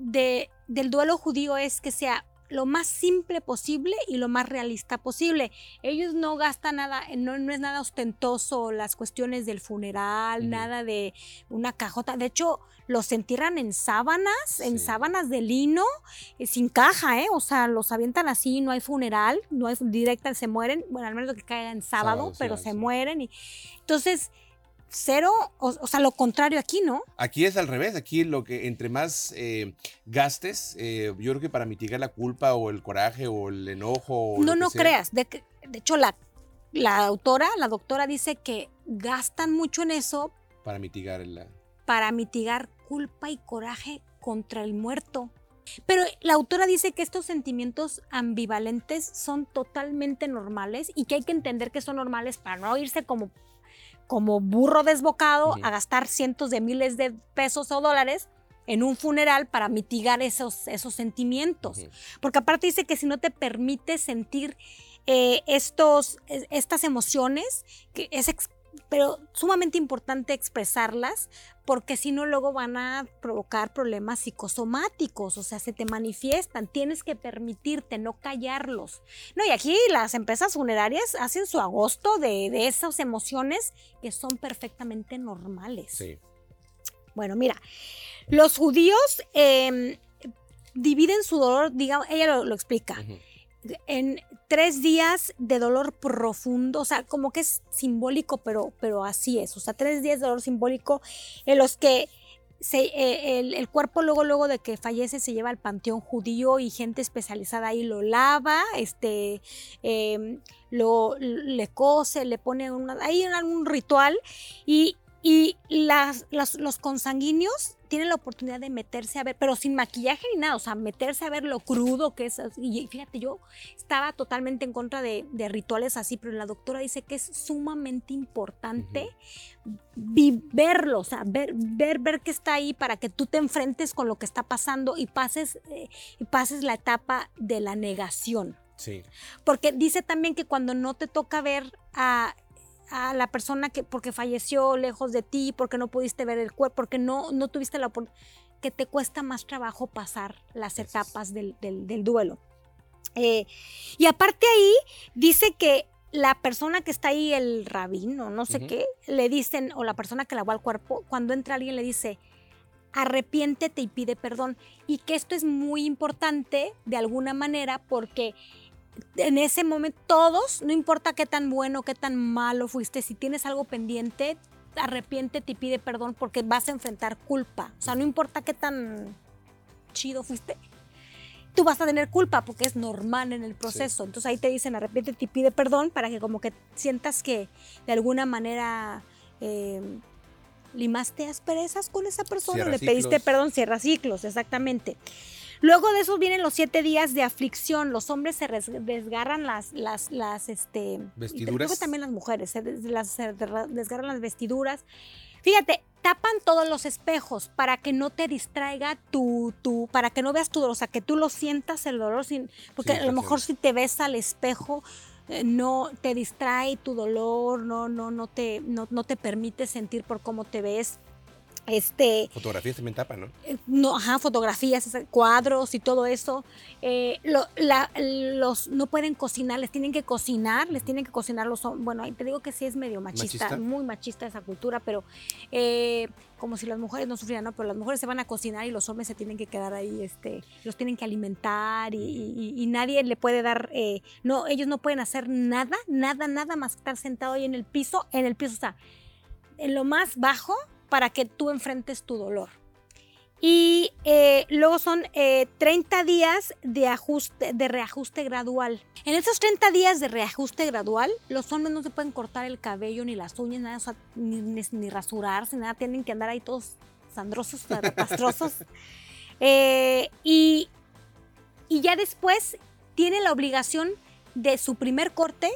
del duelo judío es que sea lo más simple posible y lo más realista posible. Ellos no gastan nada, no, no es nada ostentoso las cuestiones del funeral, nada de una cajota. De hecho, los entierran en sábanas, en sábanas de lino, eh, sin caja, ¿eh? O sea, los avientan así, no hay funeral, no hay directa, se mueren. Bueno, al menos que caiga en sábado, pero se mueren. Y, entonces, cero, o, sea, lo contrario aquí, ¿no? Aquí es al revés, aquí lo que entre más eh, gastes, eh, yo creo que para mitigar la culpa o el coraje o el enojo. no, no creas, de, de hecho la, la autora, la doctora dice que gastan mucho en eso. Para mitigar la... Para mitigar culpa y coraje contra el muerto. Pero la autora dice que estos sentimientos ambivalentes son totalmente normales y que hay que entender que son normales para no irse como como burro desbocado a gastar cientos de miles de pesos o dólares en un funeral para mitigar esos, esos sentimientos. Porque aparte dice que si no te permite sentir eh, estos, estas emociones, que es pero sumamente importante expresarlas porque si no luego van a provocar problemas psicosomáticos, o sea, se te manifiestan, tienes que permitirte no callarlos. No, y aquí las empresas funerarias hacen su agosto de, esas emociones que son perfectamente normales. Sí. Bueno, mira, los judíos em, dividen su dolor, digamos, ella lo, explica en tres días de dolor profundo, o sea, como que es simbólico, pero, pero así es, o sea, tres días de dolor simbólico en los que se, eh, el, cuerpo luego, luego de que fallece se lleva al panteón judío y gente especializada ahí lo lava, este, em, lo, le cose, le pone una, ahí algún ritual y, y las, los consanguíneos tienen la oportunidad de meterse a ver, pero sin maquillaje ni nada, o sea, meterse a ver lo crudo que es. Y fíjate, yo estaba totalmente en contra de, rituales así, pero la doctora dice que es sumamente importante verlo, o sea, ver, ver, ver que está ahí para que tú te enfrentes con lo que está pasando y pases, eh, y pases la etapa de la negación. Sí. Porque dice también que cuando no te toca ver a a la persona que porque falleció lejos de ti, porque no pudiste ver el cuerpo, porque no, no tuviste la oportunidad, que te cuesta más trabajo pasar las etapas del, duelo. Eh, y aparte ahí dice que la persona que está ahí, el rabino, no sé qué, le dicen, o la persona que lavó al cuerpo, cuando entra alguien le dice, arrepiéntete y pide perdón. Y que esto es muy importante de alguna manera porque en ese momento todos, no importa qué tan bueno, qué tan malo fuiste, si tienes algo pendiente, arrepiéntete y pide perdón porque vas a enfrentar culpa. O sea, no importa qué tan chido fuiste, tú vas a tener culpa porque es normal en el proceso. Entonces ahí te dicen arrepiéntete y pide perdón para que como que sientas que de alguna manera eh, limaste asperezas con esa persona, le pediste perdón, cierra ciclos, exactamente. Luego de eso vienen los siete días de aflicción. Los hombres se desgarran las, las, las, este, vestiduras. Creo también las mujeres se, se desgarran las vestiduras. Fíjate, tapan todos los espejos para que no te distraiga tu, tu, para que no veas tu dolor, o sea, que tú lo sientas el dolor, sin, porque a lo mejor si te ves al espejo, eh, no te distrae tu dolor, no, no, no, te, no, no te permite sentir por cómo te ves. Este, fotografías también tapan, ¿no? Eh, no, ajá, fotografías, cuadros y todo eso. Eh, los no pueden cocinar, les tienen que cocinar, les tienen que cocinar los Bueno, te digo que sí es medio machista, muy machista esa cultura, pero eh, como si las mujeres no sufrieran, ¿no? Pero las mujeres se van a cocinar y los hombres se tienen que quedar ahí, este, los tienen que alimentar y, nadie le puede dar, no, ellos no pueden hacer nada, nada, nada más que estar sentado ahí en el piso, en el piso, o sea, en lo más bajo para que tú enfrentes tu dolor. Y eh, luego son 30 eh, días de, ajuste, de reajuste gradual. En esos 30 días de reajuste gradual, los hombres no se pueden cortar el cabello, ni las uñas, nada, ni, rasurarse, nada. Tienen que andar ahí todos sandrosos, pastrosos. Eh, y, y ya después tiene la obligación de su primer corte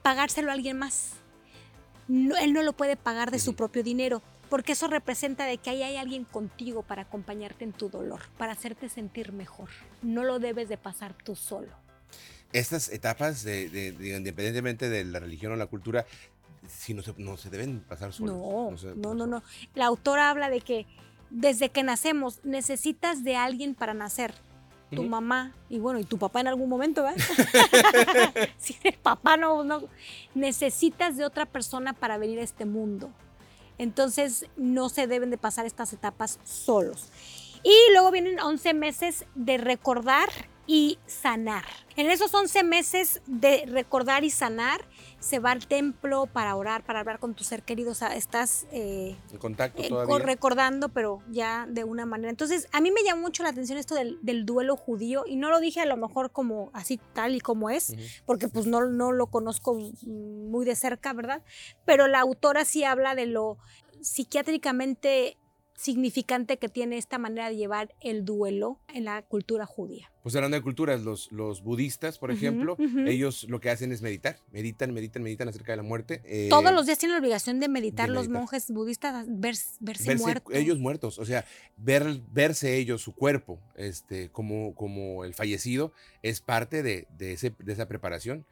pagárselo a alguien más. él no lo puede pagar de su propio dinero porque eso representa de que ahí hay alguien contigo para acompañarte en tu dolor, para hacerte sentir mejor. No lo debes de pasar tú solo. Estas etapas, de, independientemente de la religión o la cultura, si no, se, no se deben pasar solos. No, no, no, no. La autora habla de que desde que nacemos necesitas de alguien para nacer. Tu mamá y bueno, y tu papá en algún momento, ¿verdad? si el papá no, no, necesitas de otra persona para venir a este mundo. Entonces no se deben de pasar estas etapas solos. Y luego vienen 11 meses de recordar y sanar. En esos 11 meses de recordar y sanar, se va al templo para orar, para hablar con tu ser querido. O sea, estás eh, en contacto eh, recordando, pero ya de una manera. Entonces, a mí me llamó mucho la atención esto del, duelo judío y no lo dije a lo mejor como así tal y como es, porque pues no, no lo conozco muy de cerca, ¿verdad? Pero la autora sí habla de lo psiquiátricamente significante que tiene esta manera de llevar el duelo en la cultura judía. Pues hablando de culturas, los, los budistas, por ejemplo, ellos lo que hacen es meditar, meditan, meditan, meditan acerca de la muerte. Eh, Todos los días tienen la obligación de meditar, los monjes budistas, verse, muertos. Ellos muertos, o sea, ver, verse ellos, su cuerpo, este, como, como el fallecido, es parte de, de, ese, de esa preparación.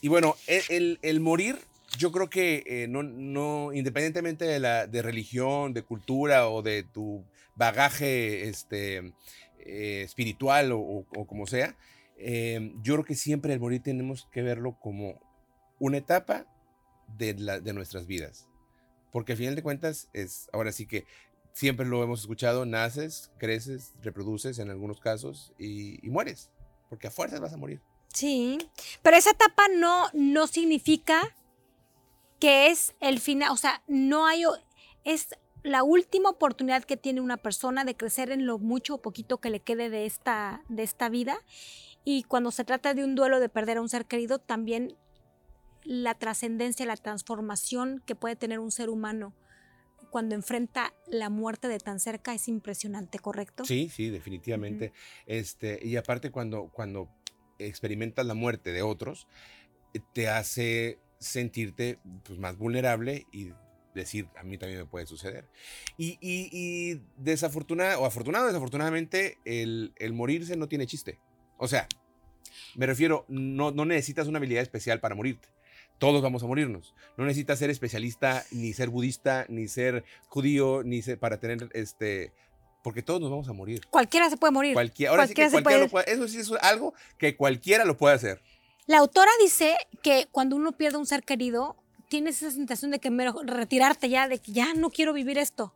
Y bueno, e, el, el morir yo creo que eh, no, no, independientemente de la de religión, de cultura o de tu bagaje este, eh, espiritual o, como sea, eh, yo creo que siempre el morir tenemos que verlo como una etapa de, la, de nuestras vidas. Porque al final de cuentas es, ahora sí que siempre lo hemos escuchado, naces, creces, reproduces en algunos casos y, y mueres, porque a fuerzas vas a morir. Sí, pero esa etapa no, no significa que es el final, o sea, no hay, es la última oportunidad que tiene una persona de crecer en lo mucho o poquito que le quede de esta, de esta vida. Y cuando se trata de un duelo de perder a un ser querido, también la trascendencia, la transformación que puede tener un ser humano cuando enfrenta la muerte de tan cerca es impresionante, ¿correcto? Sí, sí, definitivamente. este, y aparte cuando, cuando experimentas la muerte de otros, te hace sentirte pues, más vulnerable y decir, a mí también me puede suceder. Y, y, desafortunada, o afortunado desafortunadamente, el, el, morirse no tiene chiste. O sea, me refiero, no, no necesitas una habilidad especial para morirte. Todos vamos a morirnos. No necesitas ser especialista, ni ser budista, ni ser judío, ni ser, para tener este... Porque todos nos vamos a morir. Cualquiera se puede morir. Cualquiera, ahora sí que cualquiera lo puede, Eso sí es algo que cualquiera lo puede hacer. La autora dice que cuando uno pierde un ser querido, tienes esa sensación de que retirarte ya, de que ya no quiero vivir esto.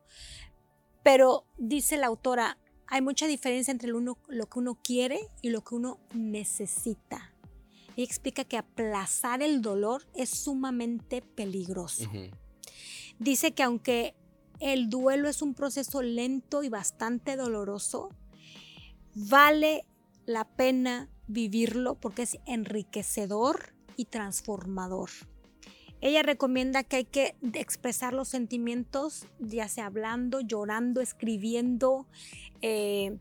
Pero dice la autora, hay mucha diferencia entre lo, que uno quiere y lo que uno necesita. Y explica que aplazar el dolor es sumamente peligroso. Dice que aunque el duelo es un proceso lento y bastante doloroso, vale la pena vivirlo porque es enriquecedor y transformador. Ella recomienda que hay que expresar los sentimientos, ya sea hablando, llorando, escribiendo, eh,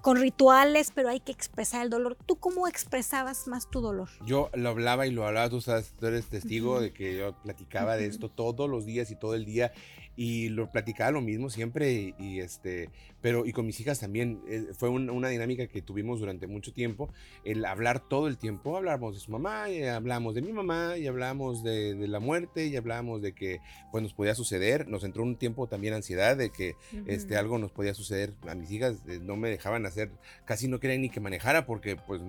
con rituales, pero hay que expresar el dolor. ¿Tú cómo expresabas más tu dolor? Yo lo hablaba y lo hablaba, tú, sabes, tú eres testigo de que yo platicaba de esto todos los días y todo el día y lo platicaba lo mismo siempre y, este pero y con mis hijas también eh, fue una dinámica que tuvimos durante mucho tiempo el hablar todo el tiempo hablamos de su mamá y hablamos de mi mamá y hablamos de, la muerte y hablamos de que pues nos podía suceder nos entró un tiempo también ansiedad de que este algo nos podía suceder a mis hijas eh, no me dejaban hacer casi no querían ni que manejara porque pues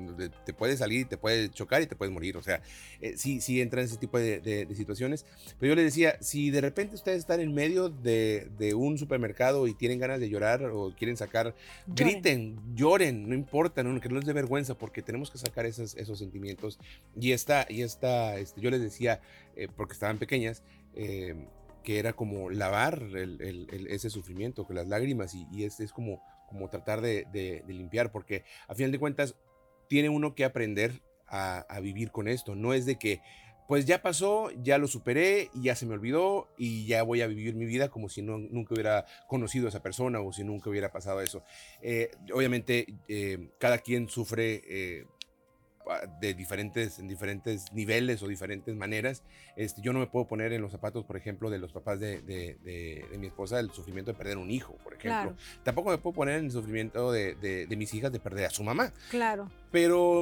te puede salir te puede chocar y te puedes morir o sea eh, sí sí entra en ese tipo de, de situaciones pero yo les decía si de repente ustedes están en medio de, un supermercado y tienen ganas de llorar o quieren sacar, griten, lloren, no importa, no, que no les dé vergüenza porque tenemos que sacar esos, esos sentimientos. Y esta, y esta este, yo les decía, eh, porque estaban pequeñas, eh, que era como lavar ese sufrimiento, que las lágrimas, y, es, es, como, como tratar de, limpiar, porque a final de cuentas tiene uno que aprender a, a, vivir con esto. No es de que pues ya pasó, ya lo superé ya se me olvidó y ya voy a vivir mi vida como si no, nunca hubiera conocido a esa persona o si nunca hubiera pasado eso. Eh, obviamente, eh, cada quien sufre eh, de diferentes, en diferentes niveles o diferentes maneras. Este, yo no me puedo poner en los zapatos, por ejemplo, de los papás de, de, mi esposa, el sufrimiento de perder un hijo, por ejemplo. Tampoco me puedo poner en el sufrimiento de, mis hijas de perder a su mamá. Claro. Pero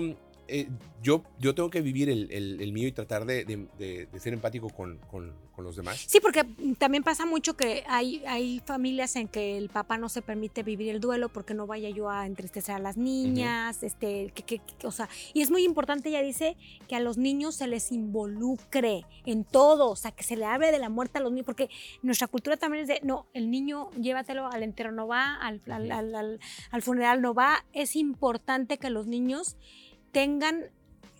eh, yo, yo tengo que vivir el, el, mío y tratar de, de, ser empático con, con, con, los demás. Sí, porque también pasa mucho que hay, hay familias en que el papá no se permite vivir el duelo porque no vaya yo a entristecer a las niñas, este, que, que, o sea, y es muy importante, ella dice, que a los niños se les involucre en todo, o sea, que se le hable de la muerte a los niños, porque nuestra cultura también es de, no, el niño llévatelo al entero no va, al, al, al, al funeral no va, es importante que los niños tengan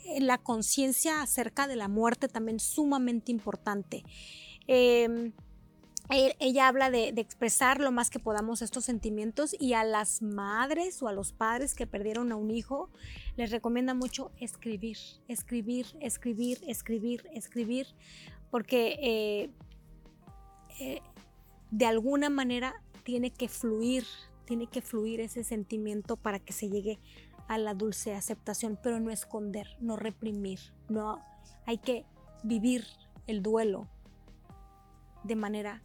eh, la conciencia acerca de la muerte también sumamente importante. Em, ella habla de, expresar lo más que podamos estos sentimientos y a las madres o a los padres que perdieron a un hijo les recomienda mucho escribir, escribir, escribir, escribir, escribir, porque eh, eh, de alguna manera tiene que fluir, tiene que fluir ese sentimiento para que se llegue a la dulce aceptación, pero no esconder, no reprimir, no hay que vivir el duelo de manera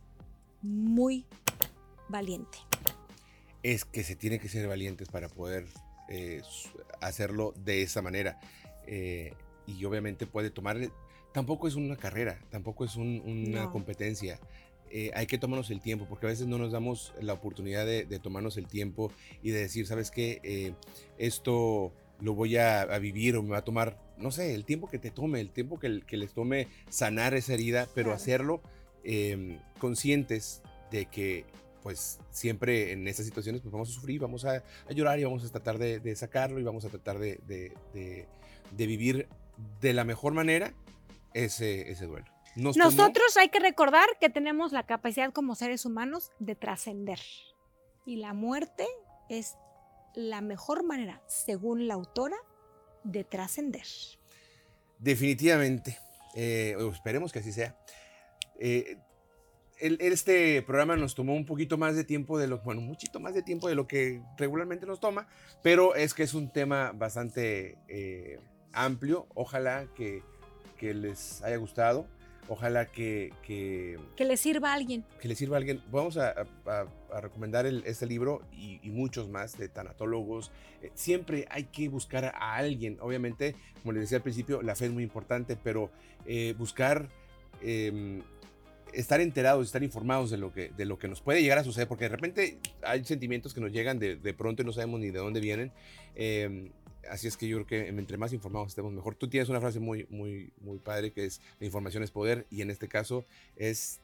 muy valiente. Es que se tiene que ser valientes para poder eh, hacerlo de esa manera. Eh, y obviamente puede tomar, tampoco es una carrera, tampoco es una competencia. Eh, hay que tomarnos el tiempo, porque a veces no nos damos la oportunidad de, tomarnos el tiempo y de decir, ¿sabes qué? Eh, esto lo voy a, vivir o me va a tomar, no sé, el tiempo que te tome, el tiempo que, que les tome sanar esa herida, pero hacerlo em, conscientes de que pues siempre en esas situaciones pues vamos a sufrir, vamos a, llorar y vamos a tratar de, sacarlo y vamos a tratar de, de, vivir de la mejor manera ese, ese duelo. Nosotros hay que recordar que tenemos la capacidad como seres humanos de trascender. Y la muerte es la mejor manera, según la autora, de trascender. Definitivamente. Eh, esperemos que así sea. Eh, este programa nos tomó un poquito más de tiempo de lo, bueno, muchito más de tiempo de lo que regularmente nos toma, pero es que es un tema bastante eh, amplio. Ojalá que, que les haya gustado. Ojalá que, que... Que le sirva a alguien. Que le sirva a alguien. Vamos a, recomendar este libro y, muchos más de tanatólogos. Eh, siempre hay que buscar a alguien. Obviamente, como les decía al principio, la fe es muy importante, pero eh, buscar... Em, estar enterados, estar informados de lo, que, de lo que nos puede llegar a suceder, porque de repente hay sentimientos que nos llegan de, de pronto y no sabemos ni de dónde vienen. Eh, así es que yo creo que entre más informados estemos mejor. Tú tienes una frase muy, muy, muy padre que es la información es poder y en este caso es...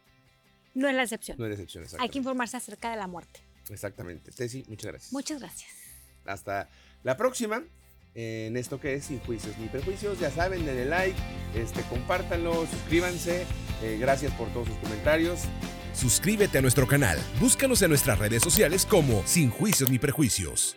No es la excepción. No es la excepción, Hay que informarse acerca de la muerte. Exactamente. Tessy, muchas gracias. Muchas gracias. Hasta la próxima en esto que es Sin Juicios ni Prejuicios. Ya saben, denle like, este, compártanlo, suscríbanse. Eh, gracias por todos sus comentarios. Suscríbete a nuestro canal. Búscanos en nuestras redes sociales como Sin Juicios ni Prejuicios.